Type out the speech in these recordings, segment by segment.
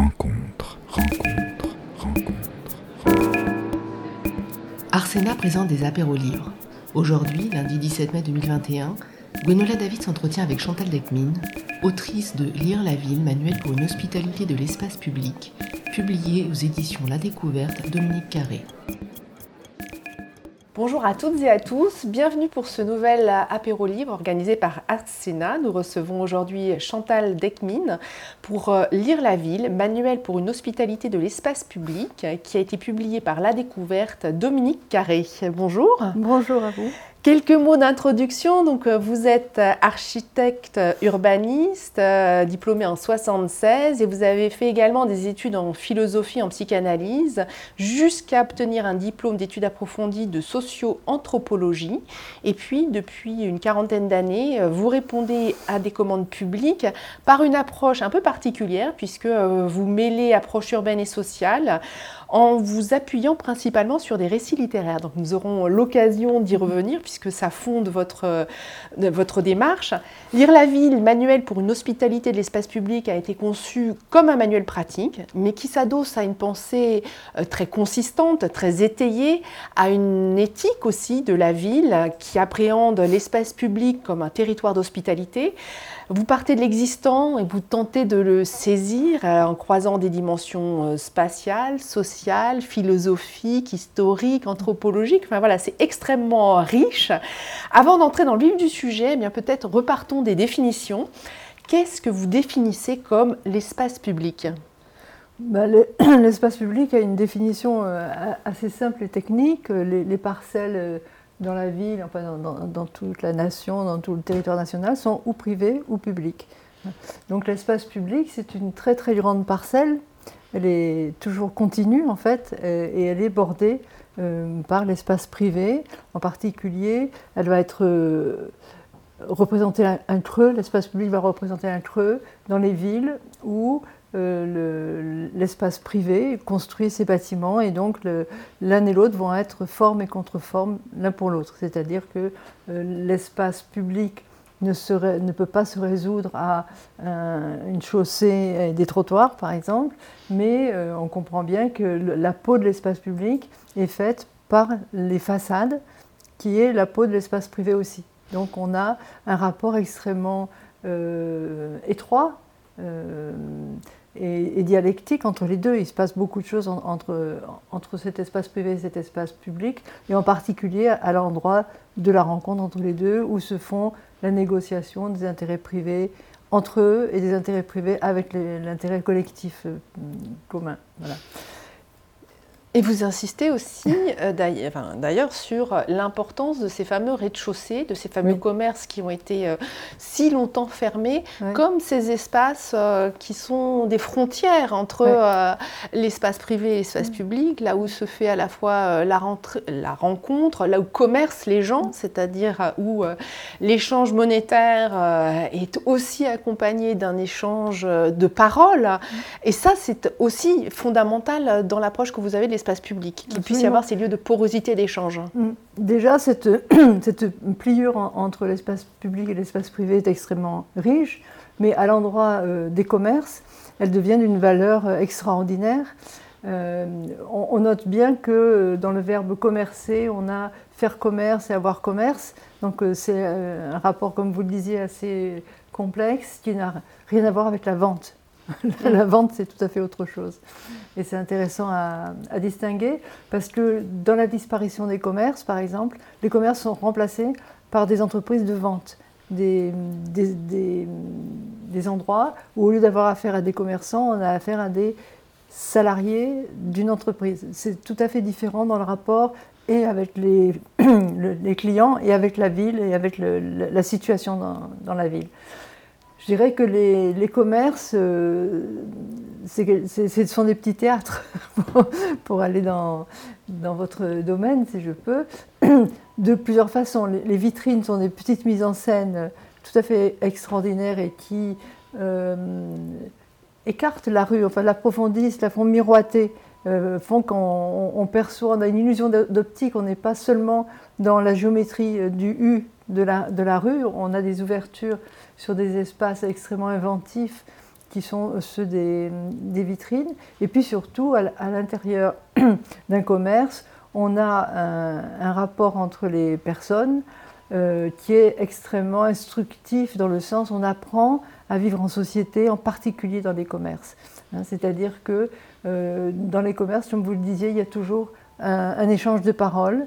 rencontre, rencontre, rencontre. Arsena présente des apéros livres. Aujourd'hui, lundi 17 mai 2021, Gwenola David s'entretient avec Chantal Decmine, autrice de Lire la ville, manuel pour une hospitalité de l'espace public, publié aux éditions La Découverte, Dominique Carré. Bonjour à toutes et à tous, bienvenue pour ce nouvel apéro livre organisé par Arsena. Nous recevons aujourd'hui Chantal Decmine pour euh, Lire la ville, manuel pour une hospitalité de l'espace public, qui a été publié par La Découverte, Dominique Carré. Bonjour. Bonjour à vous. Quelques mots d'introduction. Donc, euh, vous êtes euh, architecte euh, urbaniste, diplômé en 76, et vous avez fait également des études en philosophie, en psychanalyse, jusqu'à obtenir un diplôme d'études approfondies de socio-anthropologie. Et puis, depuis une quarantaine d'années, vous répondez à des commandes publiques par une approche un peu particulière, puisque vous mêlez approche urbaine et sociale en vous appuyant principalement sur des récits littéraires. Donc nous aurons l'occasion d'y revenir puisque ça fonde votre, euh, votre démarche. Lire la ville, manuel pour une hospitalité de l'espace public, a été conçu comme un manuel pratique, mais qui s'adosse à une pensée euh, très consistante, très étayée, à une éthique aussi de la ville qui appréhende l'espace public comme un territoire d'hospitalité. Vous partez de l'existant et vous tentez de le saisir euh, en croisant des dimensions spatiales, sociales, philosophique, historique, anthropologique. Enfin voilà, c'est extrêmement riche. Avant d'entrer dans le vif du sujet, eh bien peut-être repartons des définitions. Qu'est-ce que vous définissez comme l'espace public? Bah, L'espace public a une définition euh, assez simple et technique. Les, parcelles euh, dans la ville, enfin dans, toute la nation, dans tout le territoire national, sont ou privées ou publiques. Donc l'espace public, c'est une très très grande parcelle elle est toujours continue en fait, euh, et elle est bordée euh, par l'espace privé. En particulier, elle va être euh, représenter un, creux, l'espace public va représenter un creux dans les villes où l'espace privé construit ses bâtiments et donc l'un et l'autre vont être forme et contre-forme l'un pour l'autre. C'est-à-dire que l'espace public ne, peut pas se résoudre à une chaussée et des trottoirs, par exemple, mais euh, on comprend bien que la peau de l'espace public est faite par les façades, qui est la peau de l'espace privé aussi. Donc on a un rapport extrêmement euh, étroit. Et, dialectique entre les deux. Il se passe beaucoup de choses entre, entre cet espace privé et cet espace public, et en particulier à l'endroit de la rencontre entre les deux, où se font la négociation des intérêts privés entre eux et des intérêts privés avec l'intérêt collectif euh, commun. Voilà. Et vous insistez aussi, euh, d'ailleurs, sur l'importance de ces fameux rez-de-chaussée, de ces fameux commerces qui ont été euh, si longtemps fermés, comme ces espaces euh, qui sont des frontières entre l'espace privé et l'espace public, là où se fait à la fois la, la, rencontre, là où commercent les gens, c'est-à-dire où l'échange monétaire est aussi accompagné d'un échange de paroles. Et ça, c'est aussi fondamental dans l'approche que vous avez des espace public, qu'il puisse y avoir ces lieux de porosité d'échange. Mm. Déjà, cette, cette pliure entre l'espace public et l'espace privé est extrêmement riche, mais à l'endroit euh, des commerces, elle devient d'une valeur euh, extraordinaire. Euh, on, note bien que dans le verbe commercer, on a faire commerce et avoir commerce. Donc c'est un rapport, comme vous le disiez, assez complexe qui n'a rien à voir avec la vente. la vente, c'est tout à fait autre chose. Et c'est intéressant à, distinguer parce que dans la disparition des commerces, par exemple, les commerces sont remplacés par des entreprises de vente. Des, des, endroits où au lieu d'avoir affaire à des commerçants, on a affaire à des salariés d'une entreprise. C'est tout à fait différent dans le rapport et avec les, les clients et avec la ville et avec la situation dans, dans la ville. Je dirais que les, commerces, euh, ce sont des petits théâtres, pour aller dans, votre domaine, si je peux, de plusieurs façons. Les, vitrines sont des petites mises en scène tout à fait extraordinaires et qui euh, écartent la rue, enfin l'approfondissent, la font miroiter, euh, font qu'on perçoit, on a une illusion d'optique, on n'est pas seulement dans la géométrie du U de la, rue, on a des ouvertures sur des espaces extrêmement inventifs qui sont ceux des, vitrines. Et puis surtout, à, l'intérieur d'un commerce, on a un, rapport entre les personnes euh, qui est extrêmement instructif dans le sens on apprend à vivre en société, en particulier dans les commerces. Hein, c'est-à-dire que euh, dans les commerces, comme vous le disiez, il y a toujours un, échange de paroles.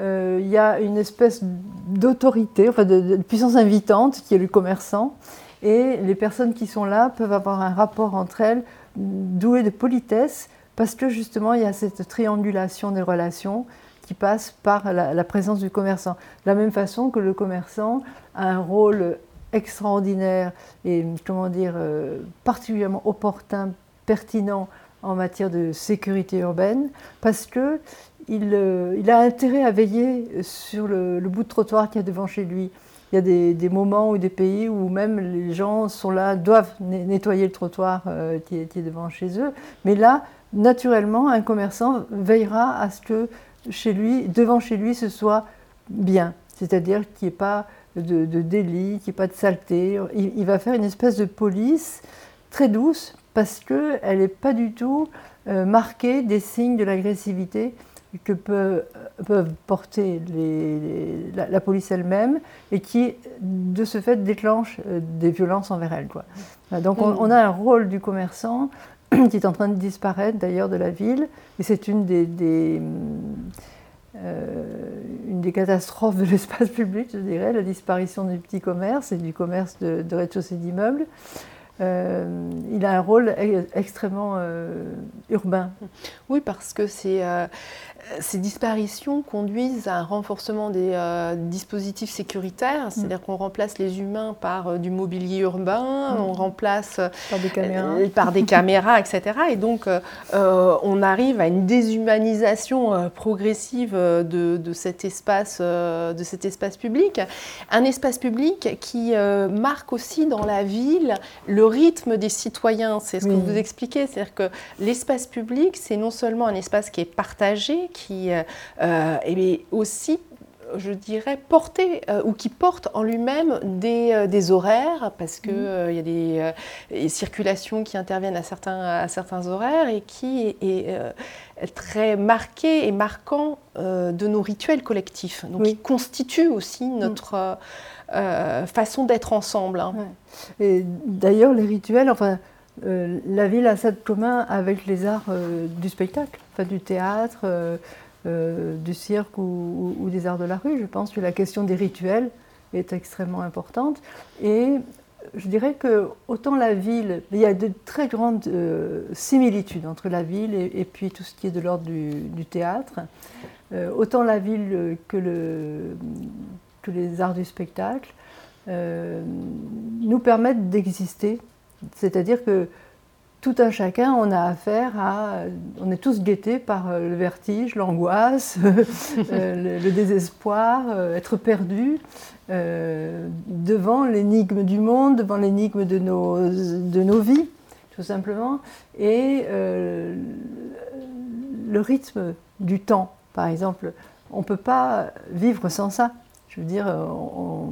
Euh, il y a une espèce d'autorité, enfin de, puissance invitante qui est le commerçant. Et les personnes qui sont là peuvent avoir un rapport entre elles doué de politesse parce que justement il y a cette triangulation des relations qui passe par la, présence du commerçant. De la même façon que le commerçant a un rôle extraordinaire et comment dire euh, particulièrement opportun, pertinent en matière de sécurité urbaine, parce que il, euh, a intérêt à veiller sur le, bout de trottoir qu'il y a devant chez lui. Il y a des, moments ou des pays où même les gens sont là, doivent nettoyer le trottoir euh, qui, est, qui, est, devant chez eux. Mais là, naturellement, un commerçant veillera à ce que chez lui, devant chez lui, ce soit bien. C'est-à-dire qu'il n'y ait pas de, délit, qu'il n'y ait pas de saleté. Il, va faire une espèce de police très douce parce qu'elle n'est pas du tout euh, marquée des signes de l'agressivité que peuvent porter la, police elle-même et qui, de ce fait, déclenche euh, des violences envers elle. Quoi. Donc on, a un rôle du commerçant qui est en train de disparaître d'ailleurs de la ville. Et c'est une des, euh, catastrophes de l'espace public, je dirais, la disparition du petit commerce et du commerce de, de rez-de-chaussée d'immeubles. Euh, il a un rôle extrêmement euh, urbain. Oui, parce que c'est ces disparitions conduisent à un renforcement des euh, dispositifs sécuritaires, mm. c'est-à-dire qu'on remplace les humains par euh, du mobilier urbain, mm. on remplace par des caméras, euh, par des caméras etc. Et donc on arrive à une déshumanisation progressive de, de, cet espace, de cet espace public. Un espace public qui marque aussi dans la ville le rythme des citoyens, c'est ce que vous expliquez, c'est-à-dire que l'espace public, c'est non seulement un espace qui est partagé, qui est euh, eh aussi je dirais, porter euh, ou qui porte en lui-même des, euh, des, horaires, parce qu'il mmh. il y a des, circulations qui interviennent à certains, à certains horaires et qui est, très marqué et marquant de nos rituels collectifs, donc qui constitue aussi mmh. notre façon d'être ensemble. Hein. Et d'ailleurs, les rituels, enfin, la ville a ça de commun avec les arts du spectacle, enfin, du théâtre euh, du cirque ou, des arts de la rue. Je pense que la question des rituels est extrêmement importante. Et je dirais que autant la ville, il y a de très grandes euh, similitudes entre la ville et, puis tout ce qui est de l'ordre du, théâtre. Euh, autant la ville que, le, que, les arts du spectacle nous permettent d'exister. C'est-à-dire que tout un chacun, on a affaire à. On est tous guettés par euh, le vertige, l'angoisse, euh, le, désespoir, euh, être perdu devant l'énigme du monde, devant l'énigme de nos, de nos vies, tout simplement. Et le rythme du temps, par exemple, on ne peut pas vivre sans ça. Je veux dire, on,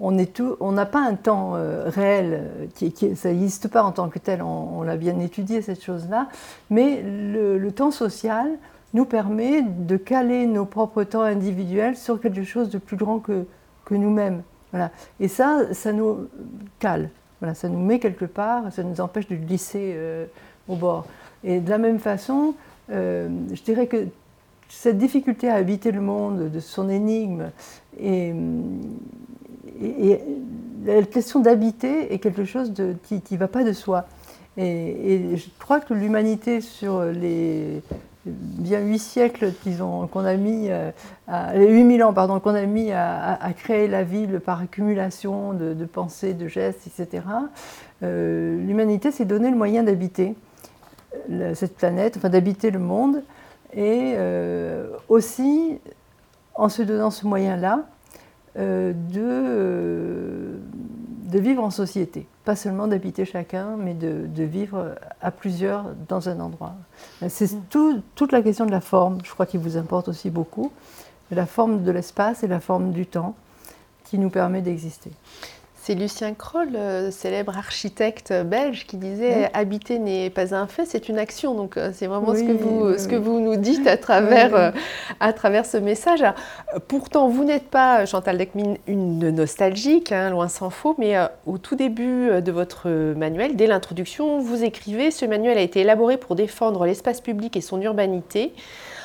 n'a pas un temps euh, réel, euh, qui, ça n'existe pas en tant que tel, on, l'a bien étudié cette chose-là, mais le, temps social nous permet de caler nos propres temps individuels sur quelque chose de plus grand que, nous-mêmes. Voilà. Et ça, ça nous cale, voilà, ça nous met quelque part, ça nous empêche de glisser euh, au bord. Et de la même façon, je dirais que cette difficulté à habiter le monde, de son énigme, et, et, la question d'habiter est quelque chose qui ne va pas de soi. Et, je crois que l'humanité, sur les bien huit siècles qu'on a mis, euh, à, 8000 ans pardon, qu'on a mis à, créer la ville par accumulation de, pensées, de gestes, etc., euh, l'humanité s'est donné le moyen d'habiter cette planète, enfin d'habiter le monde, et euh, aussi en se donnant ce moyen-là, euh, de, euh, de, vivre en société. Pas seulement d'habiter chacun, mais de, de, vivre à plusieurs dans un endroit. C'est mm. tout, toute la question de la forme, je crois, qui vous importe aussi beaucoup. La forme de l'espace et la forme du temps qui nous permet d'exister. C'est Lucien Kroll, euh, célèbre architecte belge, qui disait Habiter n'est pas un fait, c'est une action. Donc, euh, c'est vraiment ce, que vous, ce que vous nous dites à travers, euh, à travers ce message. pourtant, vous n'êtes pas, Chantal Decmine, une nostalgique, hein, loin s'en faut, mais au tout début de votre manuel, dès l'introduction, vous écrivez Ce manuel a été élaboré pour défendre l'espace public et son urbanité.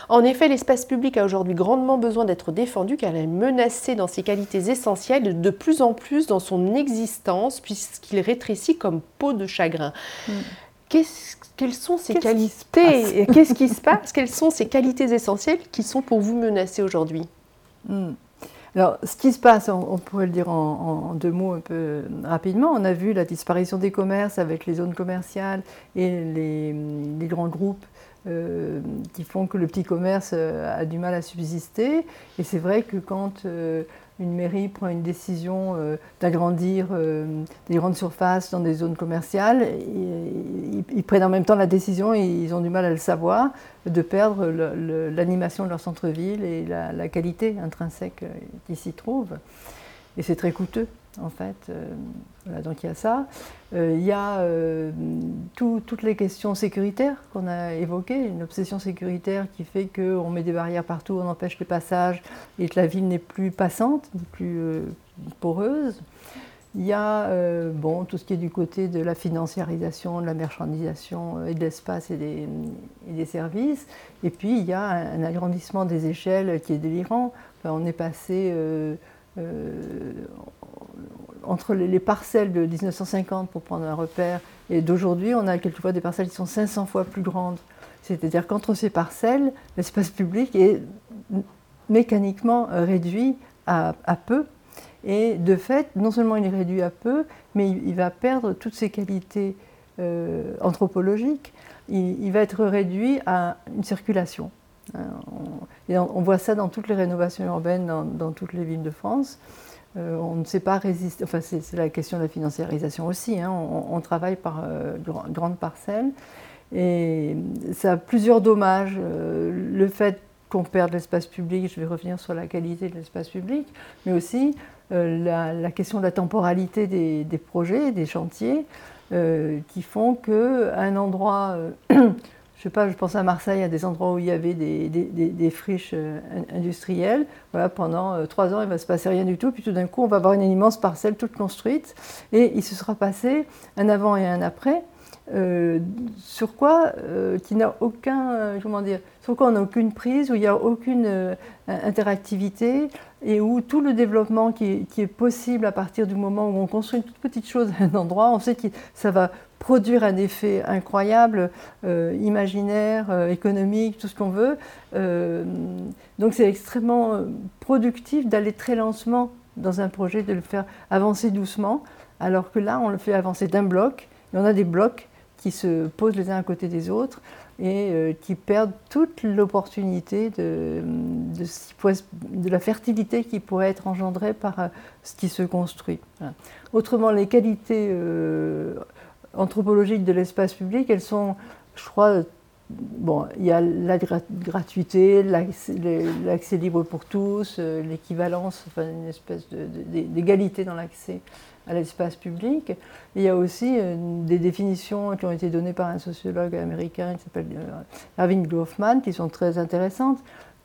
En effet, l'espace public a aujourd'hui grandement besoin d'être défendu car il est menacé dans ses qualités essentielles de plus en plus dans son existence puisqu'il rétrécit comme peau de chagrin. Hmm. quelles sont ces qualités Qu'est-ce qui se passe? Quelles sont ces qualités essentielles qui sont pour vous menacées aujourd'hui? Hmm. Alors, ce qui se passe, on, pourrait le dire en, deux mots un peu rapidement. On a vu la disparition des commerces avec les zones commerciales et les, les grands groupes euh, qui font que le petit commerce euh, a du mal à subsister. Et c'est vrai que quand euh, une mairie prend une décision d'agrandir des grandes surfaces dans des zones commerciales, ils, prennent en même temps la décision, et ils ont du mal à le savoir, de perdre l'animation de leur centre-ville et la, la, qualité intrinsèque qui s'y trouve. Et c'est très coûteux en fait. Euh, voilà, donc il y a ça. Euh, il y a euh, toutes les questions sécuritaires qu'on a évoquées, une obsession sécuritaire qui fait qu'on met des barrières partout, on empêche les passages et que la ville n'est plus passante, plus poreuse. Il y a bon, tout ce qui est du côté de la financiarisation, de la marchandisation et de l'espace et des, et des, services. Et puis il y a un, agrandissement des échelles qui est délirant. on est passé entre les, parcelles de 1950, pour prendre un repère, et d'aujourd'hui, on a quelquefois des parcelles qui sont 500 fois plus grandes. C'est-à-dire qu'entre ces parcelles, l'espace public est mécaniquement réduit à, peu. Et de fait, non seulement il est réduit à peu, mais il, va perdre toutes ses qualités euh, anthropologiques. Il, va être réduit à une circulation. Hein, on, voit ça dans toutes les rénovations urbaines, dans toutes les villes de France. Euh, on ne sait pas résister. Enfin, c'est la question de la financiarisation aussi. Hein. On, travaille par euh, grandes parcelles. Et ça a plusieurs dommages. Euh, le fait qu'on perde l'espace public, je vais revenir sur la qualité de l'espace public, mais aussi la, question de la temporalité des, des projets, des chantiers, qui font qu'un endroit je sais pas, je pense à Marseille, à des endroits où il y avait des, friches euh, industrielles. Voilà, pendant euh, trois ans, il ne va se passer rien du tout. Puis tout d'un coup, on va avoir une immense parcelle toute construite. Et il se sera passé un avant et un après. Euh, sur quoi qui n'a aucun, comment dire, sur quoi on n'a aucune prise, où il n'y a aucune interactivité et où tout le développement qui est, possible à partir du moment où on construit une toute petite chose à un endroit, on sait que ça va produire un effet incroyable, euh, imaginaire, euh, économique, tout ce qu'on veut. Euh, donc c'est extrêmement productif d'aller très lentement dans un projet, de le faire avancer doucement, alors que là, on le fait avancer d'un bloc, et on a des blocs qui se posent les uns à côté des autres et qui perdent toute l'opportunité de, la fertilité qui pourrait être engendrée par ce qui se construit. Autrement, les qualités anthropologiques de l'espace public, elles sont, je crois, bon, il y a la gratuité, l'accès libre pour tous, euh, l'équivalence, une espèce d'égalité dans l'accès à l'espace public. il y a aussi euh, des définitions qui ont été données par un sociologue américain qui s'appelle euh, Irving Goffman, qui sont très intéressantes,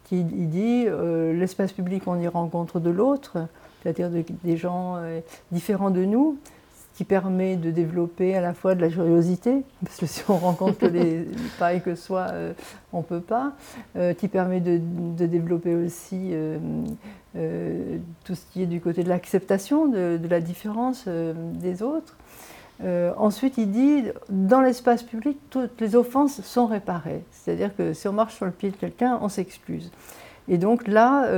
qui il dit l'espace public, on y rencontre de l'autre, c'est-à-dire des gens différents de nous, qui permet de développer à la fois de la curiosité, parce que si on rencontre les pareils que soi, euh, on ne peut pas, euh, qui permet de, développer aussi euh, tout ce qui est du côté de l'acceptation de, la différence des autres. ensuite, il dit, dans l'espace public, toutes les offenses sont réparées. C'est-à-dire que si on marche sur le pied de quelqu'un, on s'excuse. Et donc là,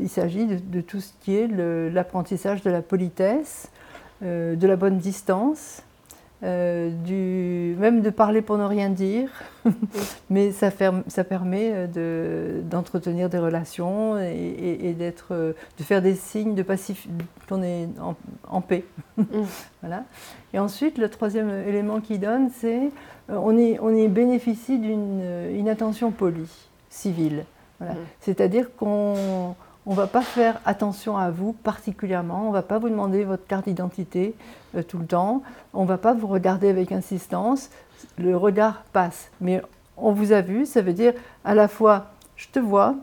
il s'agit de, de, tout ce qui est l'apprentissage de la politesse, euh, de la bonne distance, euh, du, même de parler pour ne rien dire, mais ça, ça permet euh, d'entretenir des relations et, d'être, de faire des signes de qu'on est en, paix. Mm. voilà. Et ensuite, le troisième élément qu'il donne, c'est on, est, on est bénéficie d'une attention polie, civile. Voilà. Mm. C'est-à-dire qu'on on ne va pas faire attention à vous particulièrement, on ne va pas vous demander votre carte d'identité euh, tout le temps, on ne va pas vous regarder avec insistance, le regard passe. Mais on vous a vu, ça veut dire à la fois je te vois,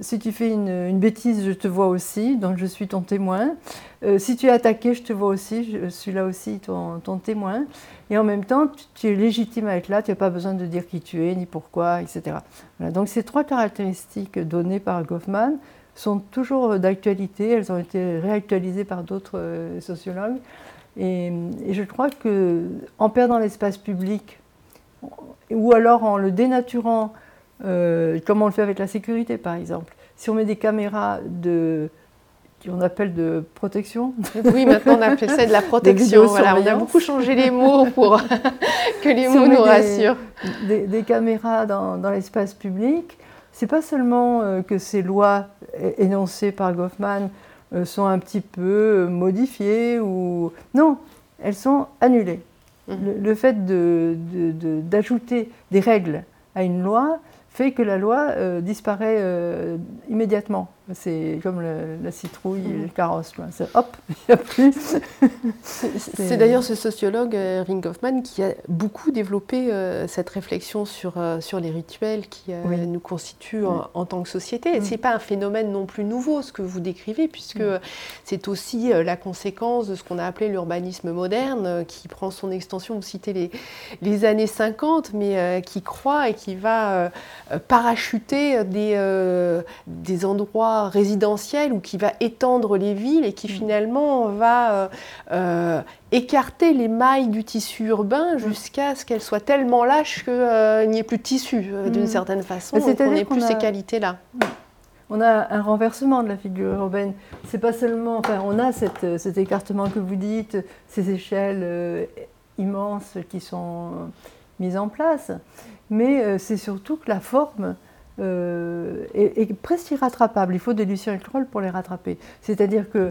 si tu fais une, bêtise, je te vois aussi, donc je suis ton témoin. Euh, si tu es attaqué, je te vois aussi, je suis là aussi ton, témoin. Et en même temps, tu, es légitime à être là, tu n'as pas besoin de dire qui tu es, ni pourquoi, etc. Donc ces trois caractéristiques données par Goffman sont toujours d'actualité, elles ont été réactualisées par d'autres euh, sociologues. Et, je crois qu'en perdant l'espace public, ou alors en le dénaturant, euh, comme on le fait avec la sécurité par exemple, si on met des caméras de, qu'on appelle de protection. Oui, maintenant on appelle ça de la protection. Voilà, on a beaucoup changé les mots pour que les mots nous rassurent. Des, caméras dans, dans l'espace public, c'est pas seulement euh, que ces lois énoncées par Goffman euh, sont un petit peu euh, modifiées ou non, elles sont annulées. Mmh. Le, fait d'ajouter des règles à une loi fait que la loi disparaît immédiatement. C'est comme la citrouille et le carrosse. Hop, il n'y a plus. C'est d'ailleurs ce sociologue, euh, Ring Hoffman, qui a beaucoup développé euh, cette réflexion sur, euh, sur les rituels qui nous constituent en, tant que société. Mm. Ce n'est pas un phénomène non plus nouveau, ce que vous décrivez, puisque mm. c'est aussi la conséquence de ce qu'on a appelé l'urbanisme moderne, qui prend son extension, vous citez les, les années 50, mais qui croit et qui va parachuter des, des endroits résidentiel ou qui va étendre les villes et qui mm. finalement va euh, euh, écarter les mailles du tissu urbain mm. jusqu'à ce qu'elles soient tellement lâches qu'il euh, n'y ait plus de tissu d'une mm. certaine façon, qu'on n'ait plus ces qualités-là. On a un renversement de la figure urbaine. C'est pas seulement, enfin, on a cette, cet écartement que vous dites, ces échelles immenses qui sont mises en place, mais c'est surtout que la forme euh, est, presque irrattrapable. Il faut des Lucien Kroll pour les rattraper. C'est-à-dire que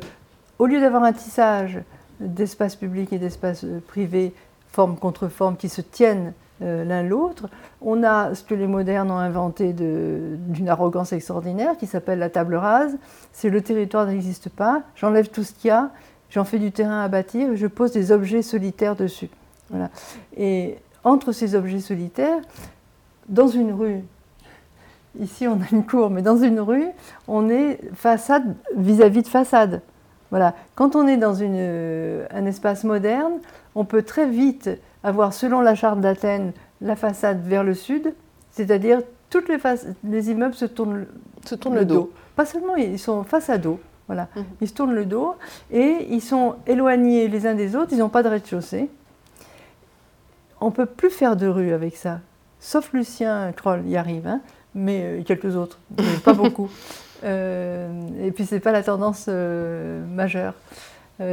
au lieu d'avoir un tissage d'espace public et d'espace euh, privé, forme contre forme, qui se tiennent euh, l'un l'autre, on a ce que les modernes ont inventé d'une arrogance extraordinaire qui s'appelle la table rase. C'est le territoire n'existe pas, j'enlève tout ce qu'il y a, j'en fais du terrain à bâtir, je pose des objets solitaires dessus. Voilà. Et entre ces objets solitaires, dans une rue, Ici, on a une cour, mais dans une rue, on est façade vis-à-vis de façade. Voilà. Quand on est dans euh, un espace moderne, on peut très vite avoir, selon la charte d'Athènes, la façade vers le sud, c'est-à-dire toutes les, les, immeubles se tournent, se tournent le, dos. Pas seulement, ils sont face à dos. Voilà. Mhm. Ils se tournent le dos et ils sont éloignés les uns des autres, ils n'ont pas de rez-de-chaussée. On ne peut plus faire de rue avec ça. Sauf Lucien Kroll y arrive. Hein mais euh, quelques autres, mais pas beaucoup. Euh, et puis, ce n'est pas la tendance euh, majeure.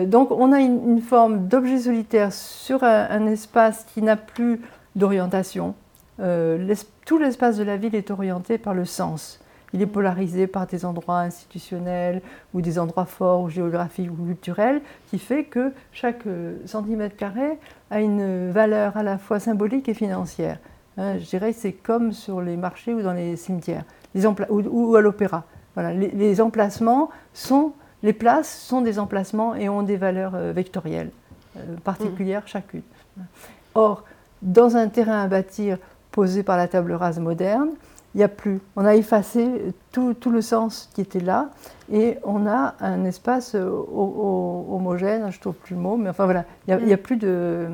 donc, on a une, forme d'objet solitaire sur un, espace qui n'a plus d'orientation. tout l'espace de la ville est orienté par le sens. Il est polarisé par des endroits institutionnels ou des endroits forts ou géographiques ou culturels, qui fait que chaque centimètre carré a une valeur à la fois symbolique et financière. Hein, je dirais que c'est comme sur les marchés ou dans les cimetières, ou, à l'opéra. Voilà, les, emplacements sont, les places sont des emplacements et ont des valeurs euh, vectorielles euh, particulières mmh. chacune. Or, dans un terrain à bâtir posé par la table rase moderne, il n'y a plus. On a effacé tout, le sens qui était là et on a un espace euh, homogène, je trouve plus le mot, mais enfin voilà, il n'y a, plus de,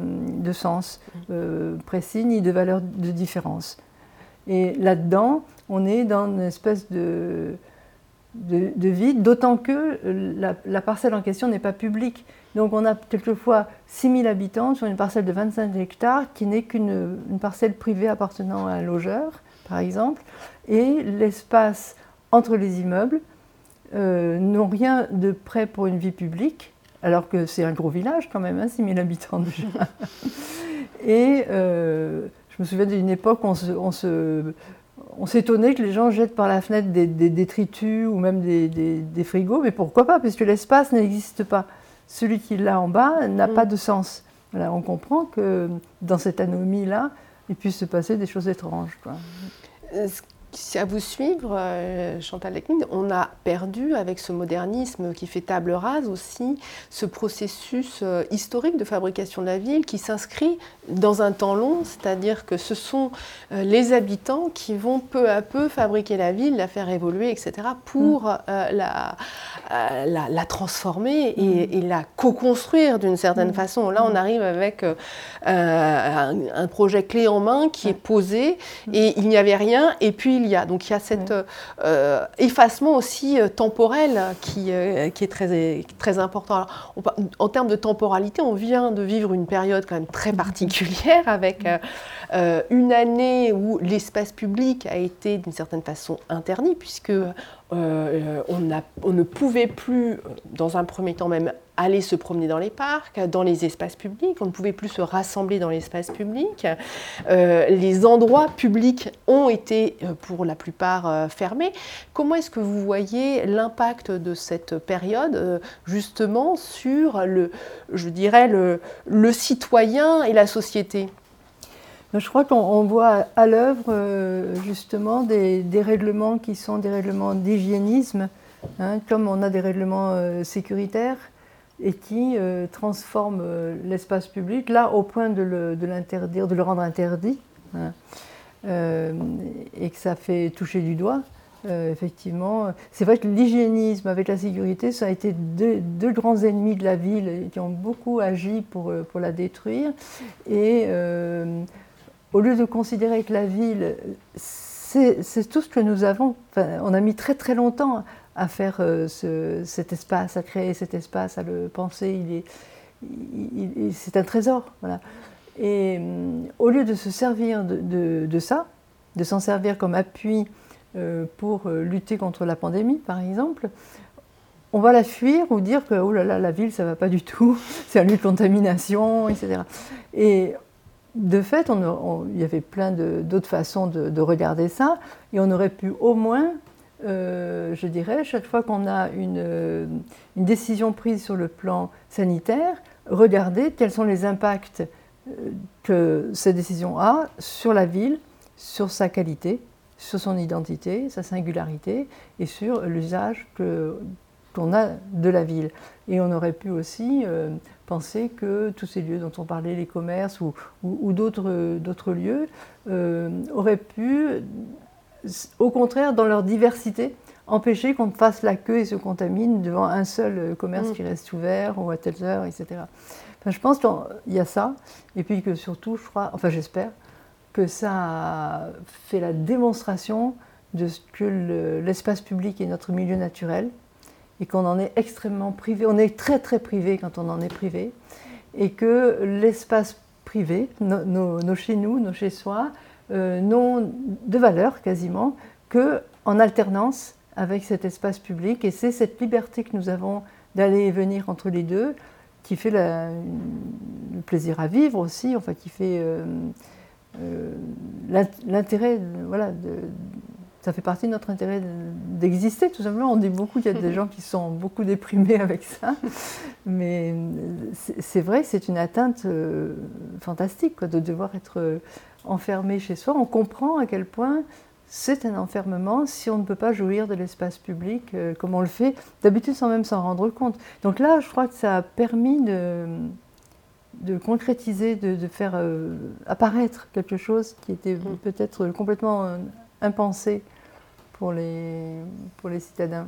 sens euh, précis ni de valeur de différence. Et là-dedans, on est dans une espèce de, de, vide, d'autant que la, parcelle en question n'est pas publique. Donc on a quelquefois 6000 habitants sur une parcelle de 25 hectares qui n'est qu'une parcelle privée appartenant à un logeur par exemple, et l'espace entre les immeubles euh, n'ont rien de prêt pour une vie publique, alors que c'est un gros village quand même, hein, 6000 habitants déjà. et euh, je me souviens d'une époque où on on s'étonnait que les gens jettent par la fenêtre des, détritus ou même des, frigos, mais pourquoi pas Puisque l'espace n'existe pas. Celui qui l'a en bas n'a mm. pas de sens. Voilà, on comprend que dans cette anomie-là, il puisse se passer des choses étranges. Euh, si à vous suivre, euh, Chantal Lecmine, on a perdu avec ce modernisme qui fait table rase aussi ce processus euh, historique de fabrication de la ville qui s'inscrit dans un temps long, c'est-à-dire que ce sont euh, les habitants qui vont peu à peu fabriquer la ville, la faire évoluer, etc., pour mm. la, la, transformer et, mm. la co-construire d'une certaine mm. façon. Là, on arrive avec un, un, projet clé en main qui est posé et il n'y avait rien, et puis il y a. Donc il y a cet euh, effacement aussi euh, temporel qui, euh, qui est très, très important. en termes de temporalité, on vient de vivre une période quand même très mm-hmm. particulière avec une année où l'espace public a été d'une certaine façon interdit, puisque euh, on, ne pouvait plus, euh, dans un premier temps même, aller se promener dans les parcs, dans les espaces publics, on ne pouvait plus se rassembler dans l'espace public. Euh, les endroits publics ont été pour la plupart fermés. Comment est-ce que vous voyez l'impact de cette période justement sur le, je dirais, le citoyen et la société? Je crois qu'on voit à l'œuvre euh, justement des, règlements qui sont des règlements d'hygiénisme, hein, comme on a des règlements euh, sécuritaires et qui euh, transforment l'espace public là au point de l'interdire, de, le rendre interdit, hein, et que ça fait toucher du doigt. effectivement, c'est vrai que l'hygiénisme avec la sécurité, ça a été deux, grands ennemis de la ville qui ont beaucoup agi pour, pour la détruire. Et au lieu de considérer que la ville, c'est tout ce que nous avons, on a mis très très longtemps à faire euh, cet espace, à créer cet espace, à le penser, c'est un trésor. Voilà. Et euh, au lieu de se servir de, ça, de s'en servir comme appui euh, pour lutter contre la pandémie, par exemple, on va la fuir ou dire que oh là là, la ville, ça va pas du tout, c'est un lieu de contamination, etc. Et de fait, il y avait plein d'autres façons de, regarder ça, et on aurait pu au moins, euh, je dirais, chaque fois qu'on a une, décision prise sur le plan sanitaire, regarder quels sont les impacts euh, que cette décision a sur la ville, sur sa qualité, sur son identité, sa singularité, et sur l'usage qu'on a de la ville. Et on aurait pu aussi... Euh, penser que tous ces lieux dont on parlait, les commerces ou, d'autres lieux, euh, auraient pu, au contraire, dans leur diversité, empêcher qu'on fasse la queue et se contamine devant un seul commerce mm. qui reste ouvert ou à telle heure, etc. Enfin, je pense qu'il y a ça, et puis que surtout, je crois, enfin j'espère, que ça fait la démonstration de ce que l'espace public est notre milieu naturel, et qu'on en est extrêmement privé. On est très très privé quand on en est privé et que l'espace privé, nos, chez nous, nos chez soi, euh, n'ont de valeur quasiment que en alternance avec cet espace public et c'est cette liberté que nous avons d'aller et venir entre les deux qui fait le plaisir à vivre aussi, enfin qui fait euh, euh, l'intérêt voilà, de, ça fait partie de notre intérêt d'exister, tout simplement. On dit beaucoup qu'il y a des gens qui sont beaucoup déprimés avec ça, mais c'est vrai, c'est une atteinte euh, fantastique de devoir être euh, enfermé chez soi. On comprend à quel point c'est un enfermement si on ne peut pas jouir de l'espace public euh, comme on le fait d'habitude sans même s'en rendre compte. Donc là, je crois que ça a permis de, de concrétiser, de, de faire apparaître quelque chose qui était mm. peut-être complètement impensé pour les, pour les citadins.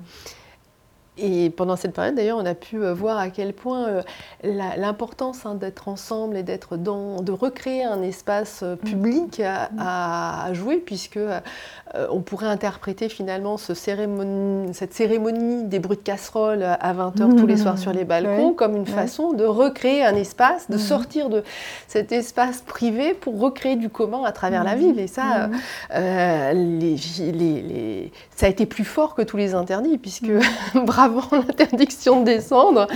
Et pendant cette période, d'ailleurs, on a pu euh, voir à quel point euh, l'importance hein, d'être ensemble et d'être dans, de recréer un espace euh, public a, joué, puisque on pourrait interpréter finalement ce cérémonie, cette cérémonie des bruits de casserole à 20h tous les soirs sur les balcons comme une façon de recréer un espace, de sortir de cet espace privé pour recréer du commun à travers la ville. Et ça, les, les, ça a été plus fort que tous les interdits, puisque bravo avant l'interdiction de descendre,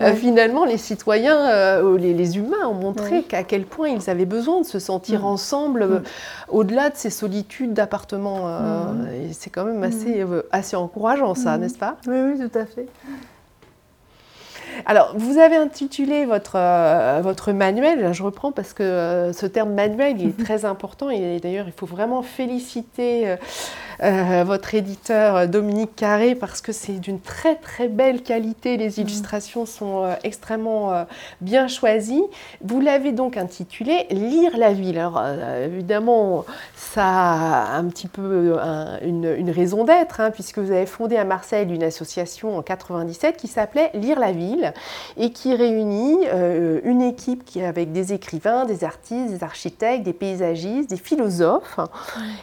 euh, finalement, les citoyens, euh, les, les, humains ont montré qu'à quel point ils avaient besoin de se sentir mm. ensemble, euh, mm. au-delà de ces solitudes d'appartements. Mm. C'est quand même assez, assez encourageant, ça, n'est-ce pas? Oui, oui, tout à fait. Alors, vous avez intitulé votre, votre manuel, je reprends parce que ce terme manuel il est très important et d'ailleurs il faut vraiment féliciter euh, votre éditeur Dominique Carré parce que c'est d'une très très belle qualité. Les illustrations sont euh, extrêmement euh, bien choisies. Vous l'avez donc intitulé Lire la ville. Alors évidemment, ça a un petit peu une, une, raison d'être hein, puisque vous avez fondé à Marseille une association en 97 qui s'appelait Lire la ville et qui réunit une équipe qui avec des écrivains, des artistes, des architectes, des paysagistes, des philosophes.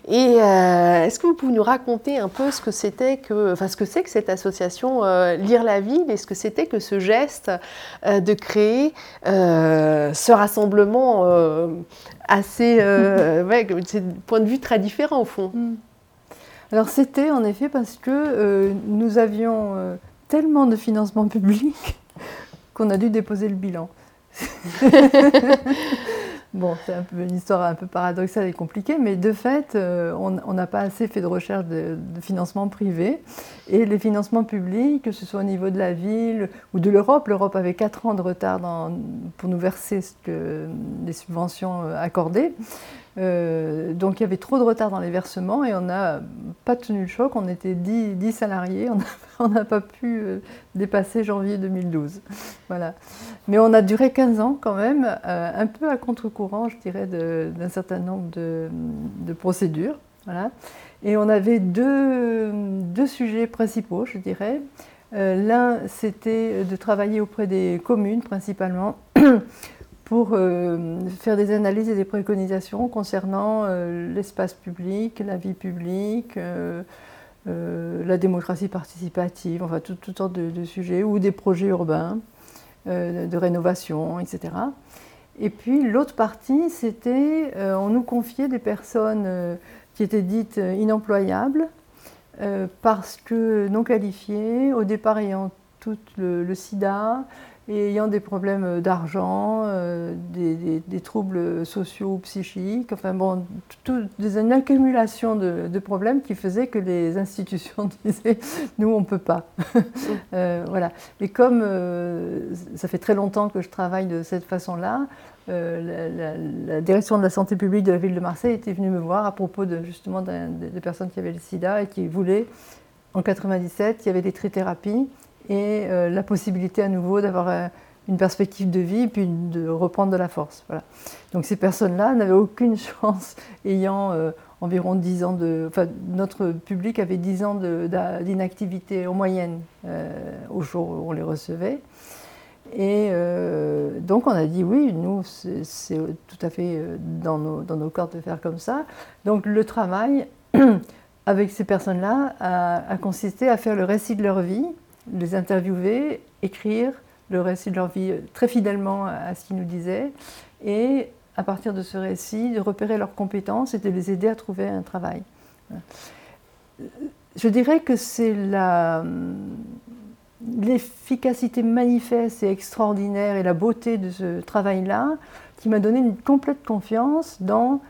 Et euh, est-ce que vous pouvez nous raconter un peu ce que c'était que, enfin ce que c'est que cette association euh, Lire la ville et ce que c'était que ce geste euh, de créer ce rassemblement assez, ouais, c'est point de vue très différent au fond. Mm. Alors c'était en effet parce que nous avions tellement de financement public qu'on a dû déposer le bilan. Bon, c'est une histoire un peu paradoxale et compliquée, mais de fait, euh, on n'a pas assez fait de recherche de, financement privé. Et les financements publics, que ce soit au niveau de la ville ou de l'Europe, l'Europe avait 4 ans de retard pour nous verser les subventions euh, accordées. Euh, donc il y avait trop de retard dans les versements et on n'a pas tenu le choc. On était 10, salariés, on n'a pas pu euh, dépasser janvier 2012. Voilà. Mais on a duré 15 ans quand même, euh, un peu à contre-courant, je dirais, d'un certain nombre de, procédures. Voilà. Et on avait deux, deux, sujets principaux, je dirais. L'un, c'était de travailler auprès des communes principalement pour euh, faire des analyses et des préconisations concernant euh, l'espace public, la vie publique, euh, la démocratie participative, enfin toutes sortes de, sujets, ou des projets urbains de rénovation, etc. Et puis l'autre partie, c'était, on nous confiait des personnes qui étaient dites inemployables parce que non qualifiées, au départ ayant tout le sida, et ayant des problèmes d'argent, euh, des, troubles sociaux ou psychiques, enfin bon, tout, des, une accumulation de, problèmes qui faisaient que les institutions disaient nous on ne peut pas. Euh, voilà. Et comme euh, ça fait très longtemps que je travaille de cette façon-là, la, direction de la santé publique de la ville de Marseille était venue me voir à propos de justement des personnes qui avaient le sida et qui voulaient, en 97, il y avait des trithérapies et euh, la possibilité à nouveau d'avoir euh, une perspective de vie puis de reprendre de la force. Voilà. Donc ces personnes-là n'avaient aucune chance, ayant euh, environ 10 ans de... Enfin, notre public avait 10 ans d'inactivité en moyenne au jour où on les recevait. Et donc on a dit oui, nous, c'est tout à fait dans nos, dans nos cordes de faire comme ça. Donc le travail avec ces personnes-là a consisté à faire le récit de leur vie, les interviewer, écrire le récit de leur vie très fidèlement à ce qu'ils nous disaient, et à partir de ce récit, de repérer leurs compétences et de les aider à trouver un travail. Je dirais que c'est l'efficacité manifeste et extraordinaire et la beauté de ce travail-là qui m'a donné une complète confiance dans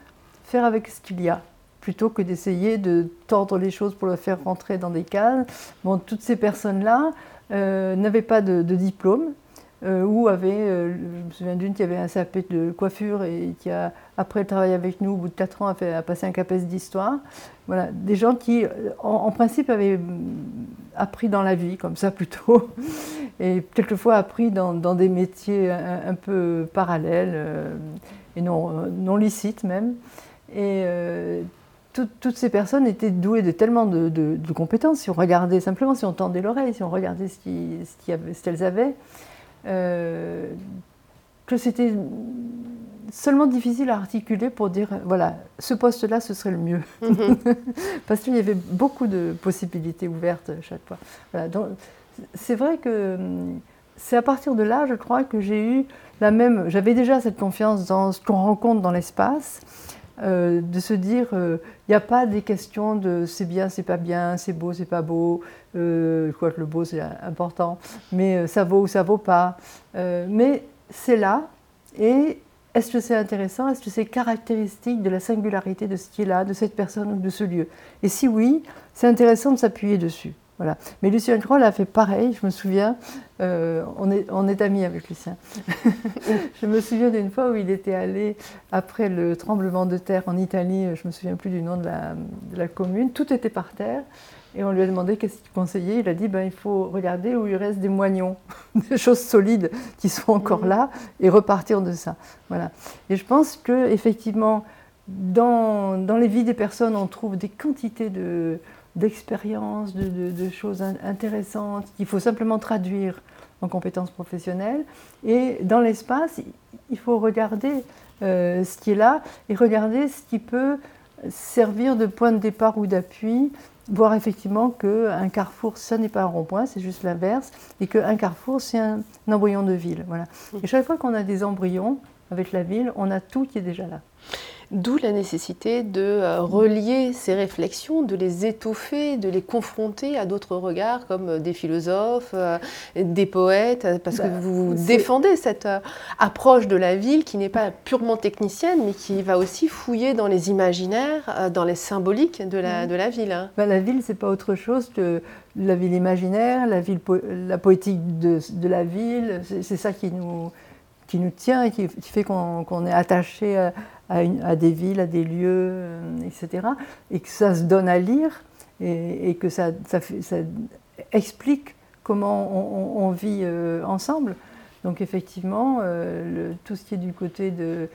faire avec ce qu'il y a plutôt que d'essayer de tordre les choses pour le faire rentrer dans des cases. Bon, toutes ces personnes-là euh, n'avaient pas de, diplôme, euh, ou avaient, euh, je me souviens d'une qui avait un CAP de coiffure et qui a, après travaillé avec nous, au bout de 4 ans, a, passé un CAPES d'histoire. Voilà, des gens qui, en, principe, avaient appris dans la vie, comme ça plutôt, et quelquefois appris dans, des métiers un, peu parallèles et non, non licites même. Et toutes ces personnes étaient douées de tellement de, compétences. Si on regardait simplement, si on tendait l'oreille, si on regardait ce qu'elles avaient, euh, que c'était seulement difficile à articuler pour dire voilà, ce poste-là, ce serait le mieux. Mhm. Parce qu'il y avait beaucoup de possibilités ouvertes chaque fois. Voilà, donc, c'est vrai que hum, c'est à partir de là, je crois, que j'ai eu la même. J'avais déjà cette confiance dans ce qu'on rencontre dans l'espace. Euh, de se dire, il euh, n'y a pas des questions de c'est bien, c'est pas bien, c'est beau, c'est pas beau, euh, quoi que le beau c'est important, mais ça vaut ou ça vaut pas. mais c'est là, et est-ce que c'est intéressant Est-ce que c'est caractéristique de la singularité de ce qui est là, de cette personne ou de ce lieu? Et si oui, c'est intéressant de s'appuyer dessus. Voilà. Mais Lucien Kroll a fait pareil, je me souviens. Euh, on, est, on est amis avec Lucien. je me souviens d'une fois où il était allé, après le tremblement de terre en Italie, je ne me souviens plus du nom de la, de la, commune, tout était par terre. Et on lui a demandé qu'est-ce qu'il conseillait. Il a dit ben, il faut regarder où il reste des moignons, des choses solides qui sont encore là, et repartir de ça. Voilà. Et je pense que effectivement, dans, dans les vies des personnes, on trouve des quantités de, d'expériences, de, choses intéressantes qu'il faut simplement traduire en compétences professionnelles. Et dans l'espace, il faut regarder euh, ce qui est là et regarder ce qui peut servir de point de départ ou d'appui, voir effectivement qu'un carrefour, ça n'est pas un rond-point, c'est juste l'inverse, et qu'un carrefour, c'est un, un embryon de ville. Voilà. Et chaque fois qu'on a des embryons avec la ville, on a tout qui est déjà là. D'où la nécessité de euh, relier ces réflexions, de les étoffer, de les confronter à d'autres regards comme euh, des philosophes, euh, des poètes, parce que bah, vous défendez cette approche de la ville qui n'est pas purement technicienne, mais qui va aussi fouiller dans les imaginaires, dans les symboliques de la, de la ville. Hein. Bah, la ville, c'est pas autre chose que la ville imaginaire, la, ville la poétique de, de la ville, c'est ça qui nous, qui nous tient et qui, fait qu'on est attaché à, à, des villes, à des lieux, euh, etc. Et que ça se donne à lire et, que ça, explique comment on, vit euh, ensemble. Donc effectivement, euh, tout ce qui est du côté de...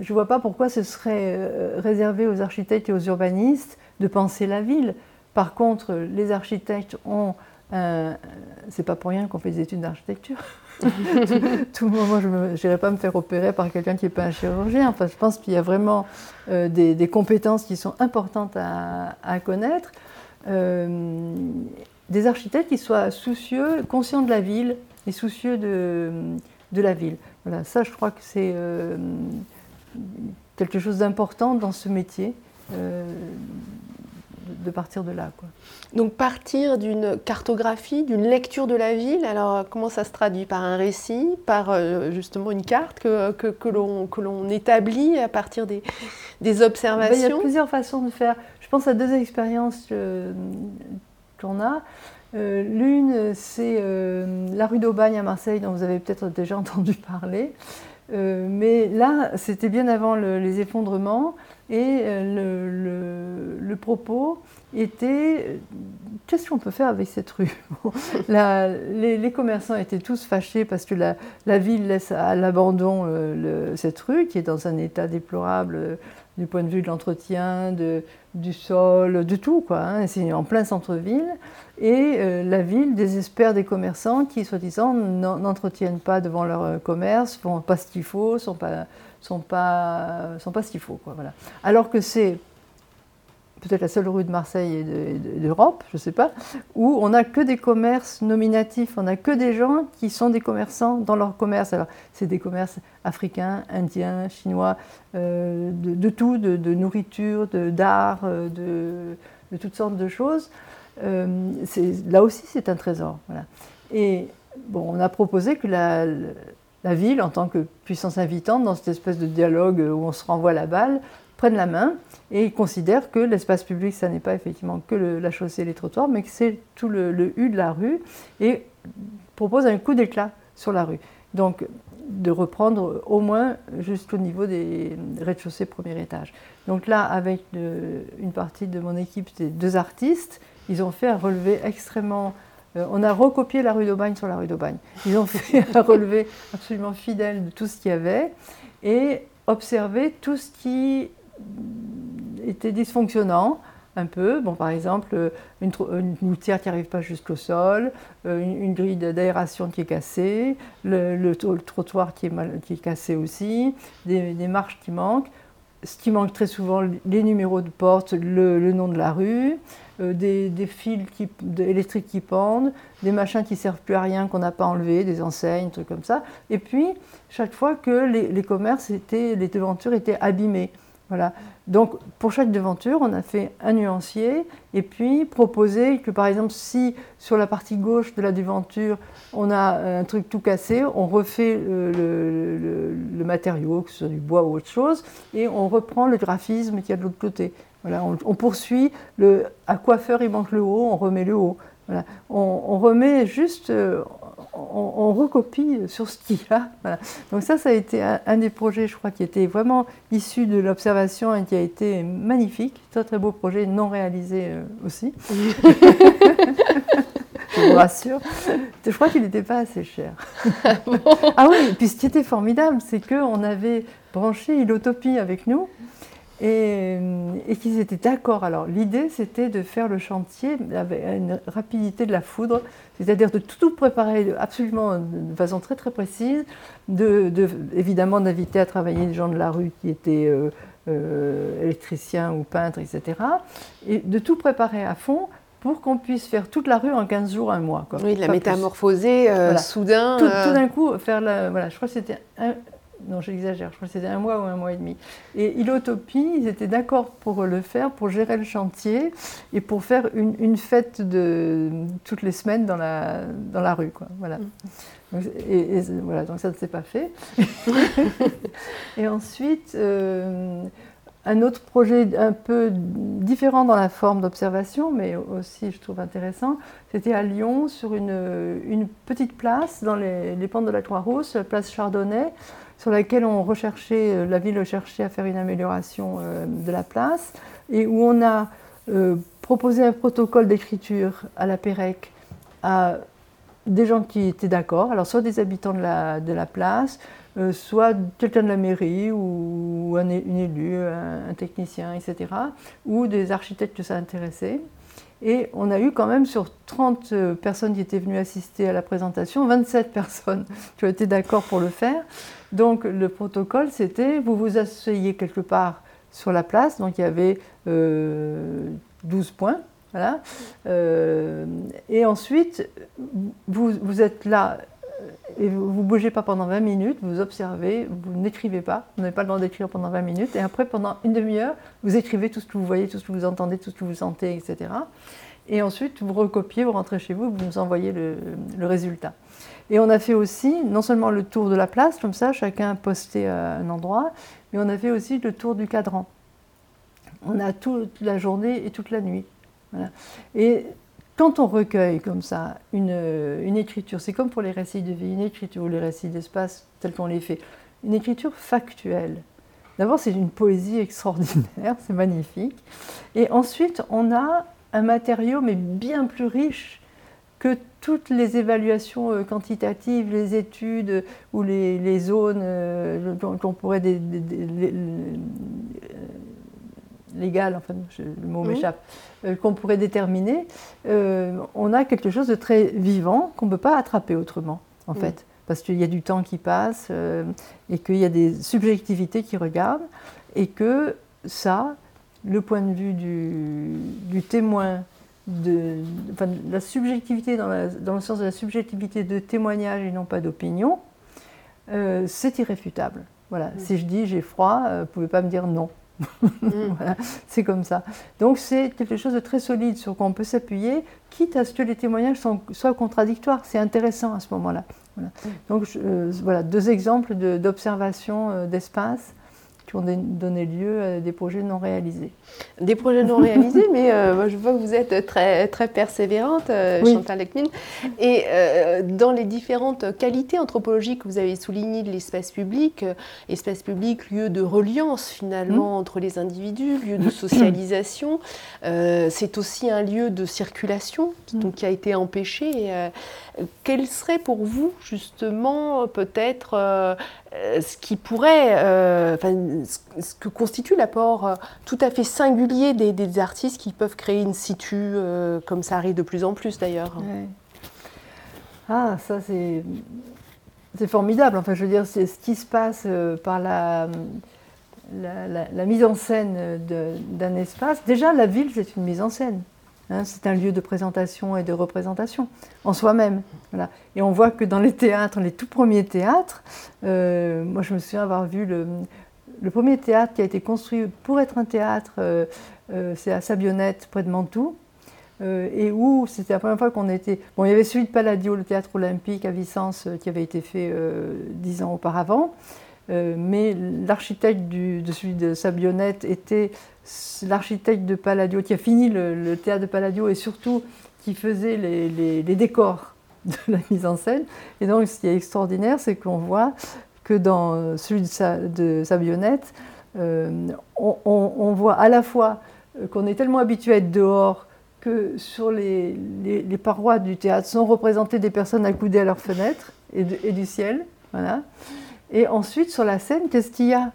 Je ne vois pas pourquoi ce serait réservé aux architectes et aux urbanistes de penser la ville. Par contre, les architectes ont... C'est pas pour rien qu'on fait des études d'architecture. tout, le moment, je n'irai pas me faire opérer par quelqu'un qui n'est pas un chirurgien. Enfin, je pense qu'il y a vraiment euh, des, compétences qui sont importantes à, connaître. Euh, des architectes qui soient soucieux, conscients de la ville et soucieux de, de la ville. Voilà, ça, je crois que c'est euh, quelque chose d'important dans ce métier de partir de là. Quoi. Donc partir d'une cartographie, d'une lecture de la ville, alors comment ça se traduit? Par un récit, par euh, justement une carte que, que, que l'on établit à partir des, des observations ben, Il y a plusieurs façons de faire. Je pense à deux expériences euh, qu'on a. Euh, l'une, c'est la rue d'Aubagne à Marseille, dont vous avez peut-être déjà entendu parler. Mais là, c'était bien avant les effondrements. Et euh, le, propos était qu'est-ce qu'on peut faire avec cette rue? Les, commerçants étaient tous fâchés parce que la, ville laisse à l'abandon euh, cette rue qui est dans un état déplorable euh, du point de vue de l'entretien, du sol, de tout. quoi. Hein. En plein centre-ville. Et la ville désespère des commerçants qui, soi-disant, n'entretiennent pas devant leur commerce, font pas ce qu'il faut, sont pas, sont pas ce qu'il faut. Quoi, voilà. Alors que c'est peut-être la seule rue de Marseille et d'Europe, je ne sais pas, où on n'a que des commerces nominatifs, on n'a que des gens qui sont des commerçants dans leur commerce. Alors, c'est des commerces africains, indiens, chinois, euh, de, tout, de, nourriture, d'art, euh, de, de, toutes sortes de choses. Euh, là aussi, c'est un trésor. Et bon, on a proposé que la, la ville, en tant que puissance invitante, dans cette espèce de dialogue où on se renvoie la balle, prennent la main et considèrent que l'espace public, ça n'est pas effectivement que la chaussée et les trottoirs, mais que c'est tout le, le, U de la rue et proposent un coup d'éclat sur la rue. Donc, de reprendre au moins jusqu'au niveau des rez-de-chaussée premier étage. Donc là, avec une partie de mon équipe, des deux artistes, ils ont fait un relevé extrêmement euh, on a recopié la rue d'Aubagne sur la rue d'Aubagne. Ils ont fait un relevé absolument fidèle de tout ce qu'il y avait et observé tout ce qui était dysfonctionnant un peu. Bon, par exemple, une, une qui n'arrive pas jusqu'au sol, euh, une, grille d'aération qui est cassée, le, trottoir qui est, qui est, cassé aussi, des, marches qui manquent. Ce qui manque très souvent, les numéros de porte, le nom de la rue. Euh, des, fils électriques qui pendent, des machins qui servent plus à rien qu'on n'a pas enlevés, des enseignes, trucs comme ça. Et puis, chaque fois que les, commerces étaient, les devantures étaient abîmées. Voilà. Donc, pour chaque devanture, on a fait un nuancier et puis proposé que, par exemple, si sur la partie gauche de la devanture, on a un truc tout cassé, on refait le, matériau, que ce soit du bois ou autre chose, et on reprend le graphisme qu'il y a de l'autre côté on, poursuit le, à coiffeur il manque le haut, on remet le haut. Voilà. On, remet juste, on, recopie sur ce qu'il y a. Donc ça, ça a été un, des projets, je crois, qui était vraiment issu de l'observation et qui a été magnifique. Très très beau projet, non réalisé euh, aussi. je vous rassure. Je crois qu'il n'était pas assez cher. ah oui, et puis ce qui était formidable, c'est qu'on avait branché Ilotopie avec nous et, qu'ils étaient d'accord. Alors l'idée, c'était de faire le chantier avec une rapidité de la foudre, c'est-à-dire de tout, préparer absolument de façon très très précise, de, évidemment d'inviter à travailler des gens de la rue qui étaient euh, euh, électriciens ou peintres, etc. Et de tout préparer à fond pour qu'on puisse faire toute la rue en 15 jours, un mois. Oui, la métamorphoser euh, soudain. Tout, tout d'un coup, faire la. Voilà, je crois que c'était non, j'exagère, je crois que c'était un mois ou un mois et demi. Et Ilotopie, ils étaient d'accord pour le faire, pour gérer le chantier et pour faire une, fête de toutes les semaines dans la, dans la rue. Quoi. Voilà. Donc, et, voilà, donc ça ne s'est pas fait. et ensuite, euh, un autre projet un peu différent dans la forme d'observation, mais aussi je trouve intéressant, c'était à Lyon, sur une, une petite place dans les, les pentes de la Croix-Rousse, place Chardonnay sur laquelle on recherchait, euh, la ville cherchait à faire une amélioration euh, de la place, et où on a euh, proposé un protocole d'écriture à la PEREC à des gens qui étaient d'accord, alors soit des habitants de la, place, soit quelqu'un de la mairie ou un, une élue, un, technicien, etc., ou des architectes que ça intéressait. Et on a eu quand même sur 30 personnes qui étaient venues assister à la présentation, 27 personnes qui ont été d'accord pour le faire. Donc le protocole, c'était vous vous asseyez quelque part sur la place, donc il y avait 12 euh, points. Voilà. Euh, et ensuite, vous, vous, êtes là euh, et vous ne bougez pas pendant 20 minutes, vous observez, vous n'écrivez pas, vous n'avez pas le droit d'écrire pendant 20 minutes, et après, pendant une demi-heure, vous écrivez tout ce que vous voyez, tout ce que vous entendez, tout ce que vous sentez, etc. Et ensuite, vous recopiez, vous rentrez chez vous, vous nous envoyez le résultat. Et on a fait aussi, non seulement le tour de la place, comme ça, chacun postait à un endroit, mais on a fait aussi le tour du cadran. On a toute la journée et toute la nuit. Et quand on recueille comme ça une, une écriture, c'est comme pour les récits de vie, une écriture ou les récits d'espace tels qu'on les fait, une écriture factuelle. D'abord, c'est une poésie extraordinaire, c'est magnifique. Et ensuite, on a un matériau, mais bien plus riche que toutes les évaluations euh, quantitatives, les études ou les, zones euh, qu'on pourrait des, légales, enfin le mot m'échappe, euh, qu'on pourrait déterminer, on a quelque chose de très vivant qu'on ne peut pas attraper autrement, en fait, parce qu'il y a du temps qui passe et qu'il y a des subjectivités qui regardent et que ça, le point de vue du témoin de, la subjectivité dans, le sens de la subjectivité de témoignage et non pas d'opinion, euh, c'est irréfutable. Voilà. Mm. Si je dis j'ai froid, euh, vous ne pouvez pas me dire non. Mm. c'est comme ça. Donc c'est quelque chose de très solide sur quoi on peut s'appuyer, quitte à ce que les témoignages soient contradictoires. C'est intéressant à ce moment-là. Mm. Donc euh, voilà, deux exemples d'observation d'espace qui ont donné lieu à des projets non réalisés. Des projets non réalisés, mais euh, je vois que vous êtes très, très persévérante, euh, Chantal Ekmin. Et euh, dans les différentes qualités anthropologiques que vous avez soulignées de l'espace public, espace public, lieu de reliance finalement mmh. entre les individus, lieu de socialisation, c'est aussi un lieu de circulation mmh. donc, qui a été empêché. Quel serait pour vous justement peut-être ce qui pourrait, ce que constitue l'apport euh, tout à fait singulier des, artistes qui peuvent créer une situ, euh, comme ça arrive de plus en plus d'ailleurs. Ah, ça c'est. Formidable, enfin je veux dire, c'est ce qui se passe euh, par la, mise en scène d'un espace. Déjà, la ville, c'est une mise en scène. Hein, c'est un lieu de présentation et de représentation en soi-même. Voilà. Et on voit que dans les théâtres, les tout premiers théâtres, moi je me souviens avoir vu le, premier théâtre qui a été construit pour être un théâtre, euh, euh, c'est à Sabionnette, près de Mantoue. Euh, et où c'était la première fois qu'on était. Bon, il y avait celui de Palladio, le théâtre olympique à Vicence, qui avait été fait dix ans auparavant. mais l'architecte de celui de Sabionnette était l'architecte de Palladio, qui a fini le, théâtre de Palladio et surtout qui faisait les, décors de la mise en scène. Et donc, ce qui est extraordinaire, c'est qu'on voit que dans celui de, sa, euh, on, voit à la fois qu'on est tellement habitué à être dehors que sur les, parois du théâtre sont représentées des personnes accoudées à leurs fenêtres et, du ciel. Et ensuite, sur la scène, qu'est-ce qu'il y a?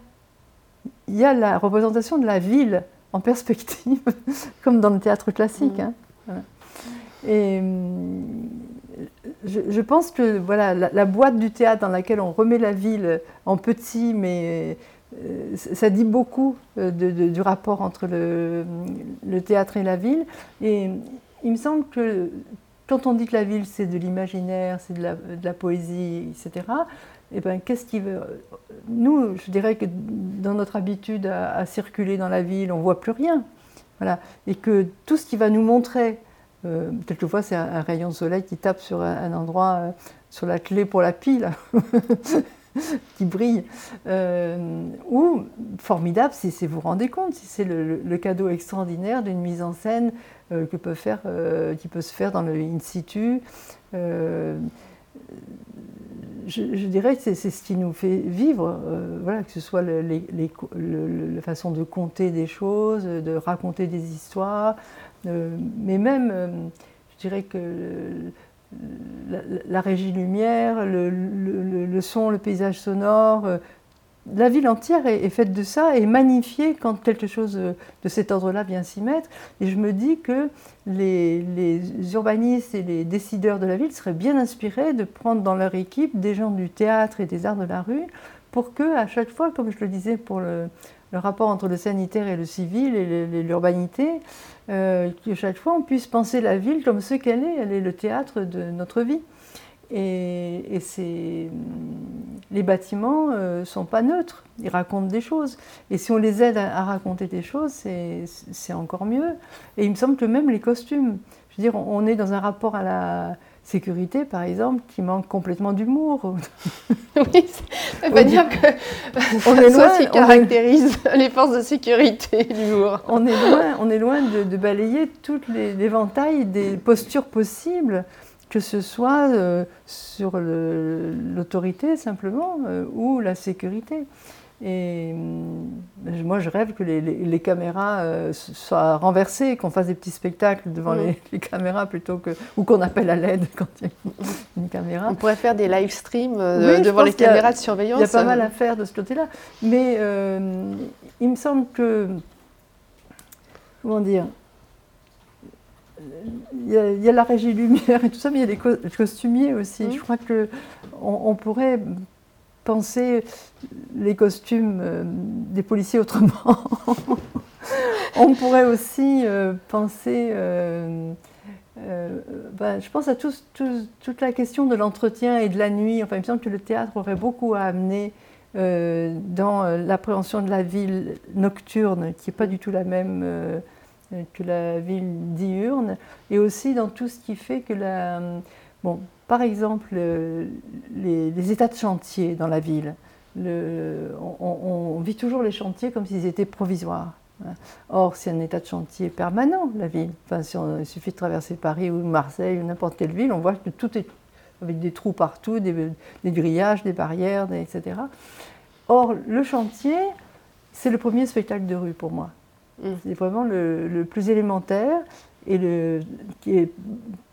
Il y a la représentation de la ville en perspective, comme dans le théâtre classique. Hein. Et hum, je, pense que voilà, la, boîte du théâtre dans laquelle on remet la ville en petit, mais euh, ça dit beaucoup euh, du rapport entre le, théâtre et la ville. Et il me semble que quand on dit que la ville c'est de l'imaginaire, c'est de, la, poésie, etc., eh ben, qu'est-ce qui veut Nous, je dirais que dans notre habitude à, circuler dans la ville, on ne voit plus rien. Voilà. Et que tout ce qui va nous montrer, euh, quelquefois c'est un, rayon de soleil qui tape sur un, endroit, euh, sur la clé pour la pile, qui brille. Euh, ou formidable, si, vous vous rendez compte, si c'est le, cadeau extraordinaire d'une mise en scène peut faire, qui peut se faire dans le in situ je, dirais que c'est ce qui nous fait vivre, euh, voilà, que ce soit la façon de compter des choses, de raconter des histoires, euh, mais même, euh, je dirais que la, régie lumière, le, son, le paysage sonore, la ville entière est, faite de ça et magnifiée quand quelque chose de cet ordre-là vient s'y mettre. Et je me dis que les, urbanistes et les décideurs de la ville seraient bien inspirés de prendre dans leur équipe des gens du théâtre et des arts de la rue pour que, à chaque fois, comme je le disais pour le, rapport entre le sanitaire et le civil et l'urbanité, euh, que chaque fois on puisse penser la ville comme ce qu'elle est. Elle est le théâtre de notre vie. Et, les bâtiments ne euh, sont pas neutres, ils racontent des choses. Et si on les aide à, raconter des choses, c'est encore mieux. Et il me semble que même les costumes, je veux dire, on est dans un rapport à la sécurité, par exemple, qui manque complètement d'humour. oui, ça veut pas dire que on est loin, caractérise les forces de sécurité, l'humour. On est loin, on est loin de, balayer tout l'éventail des postures possibles que ce soit euh, sur l'autorité simplement euh, ou la sécurité. Et euh, moi, je rêve que les, caméras soient renversées, qu'on fasse des petits spectacles devant les, caméras plutôt que. ou qu'on appelle à l'aide quand il y a une caméra. On pourrait faire des live streams devant les caméras de surveillance. Il y a pas mal à faire de ce côté-là. Mais il me semble que. Comment dire il y, a, la régie lumière et tout ça, mais il y a des costumiers aussi. Je crois que on, pourrait penser les costumes euh, des policiers autrement. on pourrait aussi euh, penser, euh, ben, je pense à toute la question de l'entretien et de la nuit. Enfin, il me semble que le théâtre aurait beaucoup à amener dans l'appréhension de la ville nocturne, qui n'est pas du tout la même que la ville diurne, et aussi dans tout ce qui fait que la... Bon, par exemple, les, états de chantier dans la ville. Le, on, vit toujours les chantiers comme s'ils étaient provisoires. Or, c'est un état de chantier permanent, la ville. Enfin, si il suffit de traverser Paris ou Marseille ou n'importe quelle ville, on voit que tout est avec des trous partout, des, grillages, des barrières, etc. Or, le chantier, c'est le premier spectacle de rue pour moi. Mm. C'est vraiment le, plus élémentaire et qui est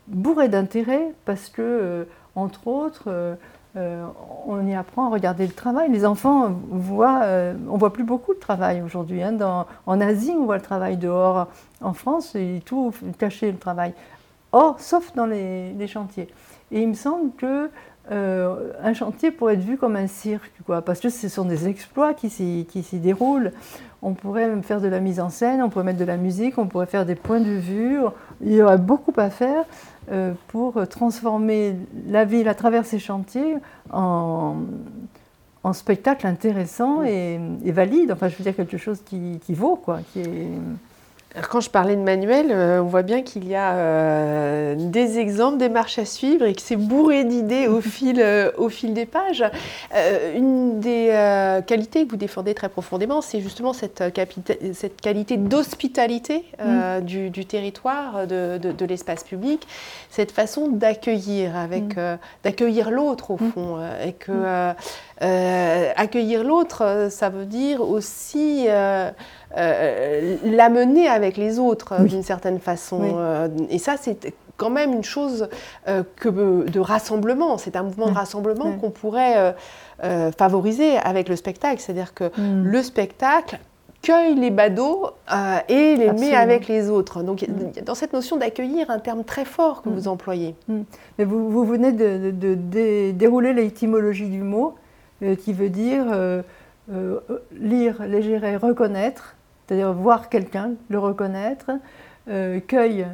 bourré d'intérêt parce que, euh, entre autres, euh, euh, on y apprend à regarder le travail. Les enfants voient, on voit plus beaucoup de travail aujourd'hui. Hein. en Asie, on voit le travail dehors. En France, il est tout caché le travail. Or, sauf dans les, chantiers. Et il me semble que euh, un chantier pourrait être vu comme un cirque, quoi, parce que ce sont des exploits qui s'y déroulent. On pourrait même faire de la mise en scène, on pourrait mettre de la musique, on pourrait faire des points de vue. Il y aurait beaucoup à faire euh, pour transformer la ville à travers ces chantiers en, spectacle intéressant et, valide. Enfin, je veux dire quelque chose qui, vaut, quoi, qui est Quand je parlais de manuel, euh, on voit bien qu'il y a euh, des exemples, des marches à suivre et que c'est bourré d'idées au, fil, euh, au fil des pages. une des qualités que vous défendez très profondément, c'est justement cette, cette qualité d'hospitalité mm. du, territoire, de, de, l'espace public, cette façon d'accueillir, avec mm. d'accueillir l'autre au mm. fond, et que accueillir l'autre, ça veut dire aussi euh, l'amener avec les autres d'une certaine façon. Euh, et ça, c'est quand même une chose euh, que de rassemblement. C'est un mouvement de rassemblement qu'on pourrait favoriser avec le spectacle. C'est-à-dire que mm. le spectacle cueille les badauds et les met avec les autres. Donc, mm. dans cette notion d'accueillir, un terme très fort que mm. vous employez. Mais vous, vous venez de, de dérouler l'étymologie du mot, qui veut dire lire, légérer, reconnaître c'est-à-dire voir quelqu'un, le reconnaître, euh, cueille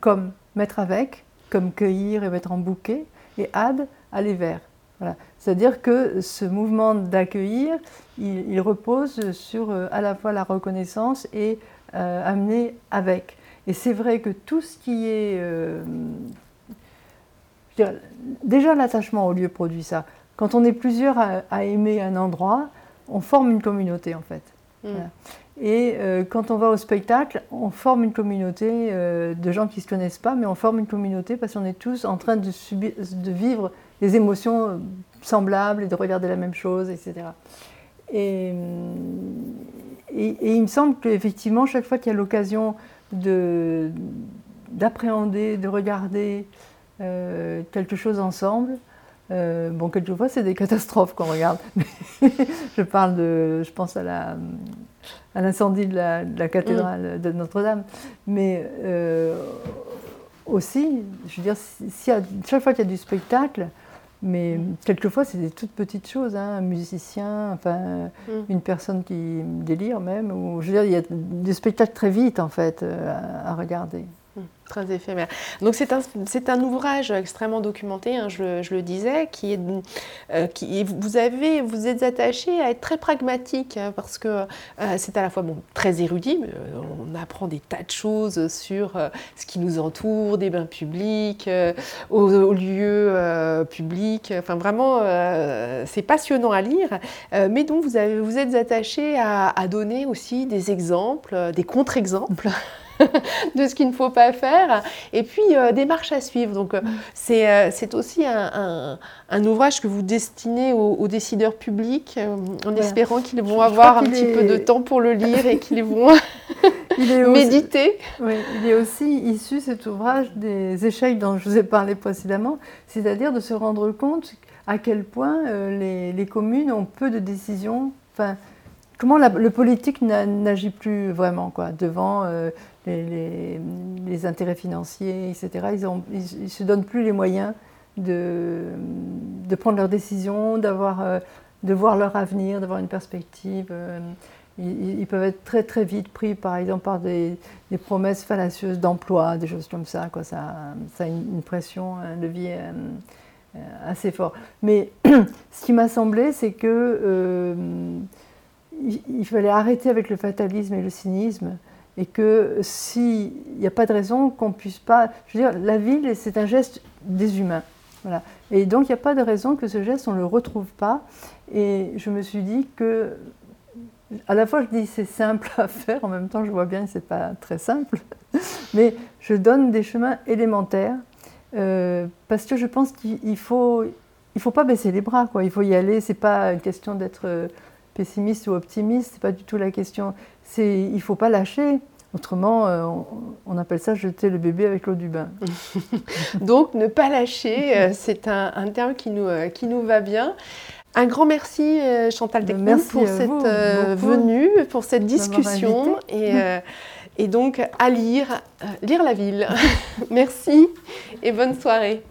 comme mettre avec, comme cueillir et mettre en bouquet, et ad, aller vers. Voilà. C'est-à-dire que ce mouvement d'accueillir, il, repose sur euh, à la fois la reconnaissance et euh, amener avec. Et c'est vrai que tout ce qui est... déjà l'attachement au lieu produit ça. Quand on est plusieurs à, aimer un endroit, on forme une communauté en fait. Mm. Et euh, quand on va au spectacle, on forme une communauté euh, de gens qui ne se connaissent pas, mais on forme une communauté parce qu'on est tous en train de, subir, de, vivre des émotions euh, semblables et de regarder la même chose, etc. Et, il me semble qu'effectivement, chaque fois qu'il y a l'occasion d'appréhender, de, regarder quelque chose ensemble, bon, quelquefois, c'est des catastrophes qu'on regarde. je parle de, je pense à la, à l'incendie de, la, cathédrale de Notre-Dame. Mais euh, aussi, je veux dire, si, chaque fois qu'il y a du spectacle, mais mm. quelquefois c'est des toutes petites choses, hein, un musicien, enfin mm. une personne qui délire même, ou je veux dire, il y a des spectacles très vite en fait euh, à regarder. Très éphémère. Donc c'est un, un, ouvrage extrêmement documenté, hein, je, le disais, qui est, euh, qui, vous, avez, vous êtes attaché à être très pragmatique, hein, parce que euh, c'est à la fois très érudit, euh, on apprend des tas de choses sur ce qui nous entoure, des bains publics, aux, lieux publics, enfin vraiment, c'est passionnant à lire, mais donc vous, avez, vous êtes attaché à donner aussi des exemples, des contre-exemples. de ce qu'il ne faut pas faire, et puis euh, des marches à suivre. Donc euh, euh, c'est aussi un, ouvrage que vous destinez aux, décideurs publics, en espérant qu'ils vont avoir un petit peu de temps pour le lire et qu'ils vont méditer. oui, il est aussi issu cet ouvrage des échecs dont je vous ai parlé précédemment, c'est-à-dire de se rendre compte à quel point les, communes ont peu de décisions. Enfin, comment le politique n'agit plus vraiment quoi, devant les, intérêts financiers, etc. Ils ne se donnent plus les moyens de, de prendre leurs décisions, d'avoir, euh, de voir leur avenir, d'avoir une perspective. Euh, ils, peuvent être très très vite pris, par exemple, par des, promesses fallacieuses d'emploi, des choses comme ça. Quoi. Ça, ça a une, pression, un levier euh, assez fort. Mais ce qui m'a semblé, c'est que il fallait arrêter avec le fatalisme et le cynisme et que s'il n'y a pas de raison qu'on puisse pas... Je veux dire, la ville, c'est un geste des humains. Voilà. Et donc, il n'y a pas de raison que ce geste, on ne le retrouve pas. Et je me suis dit que, à la fois, je dis c'est simple à faire, en même temps, je vois bien que ce n'est pas très simple, mais je donne des chemins élémentaires, euh, parce que je pense qu'il faut, il faut pas baisser les bras, quoi. il faut y aller, ce n'est pas une question d'être euh, pessimiste ou optimiste, ce n'est pas du tout la question il ne faut pas lâcher. Autrement, euh, on, appelle ça jeter le bébé avec l'eau du bain. Donc, ne pas lâcher, euh, c'est un, terme qui nous, euh, qui nous va bien. Un grand merci, Chantal Techman, pour cette venue, pour cette discussion. Et, et, donc, à lire, lire la ville. merci et bonne soirée.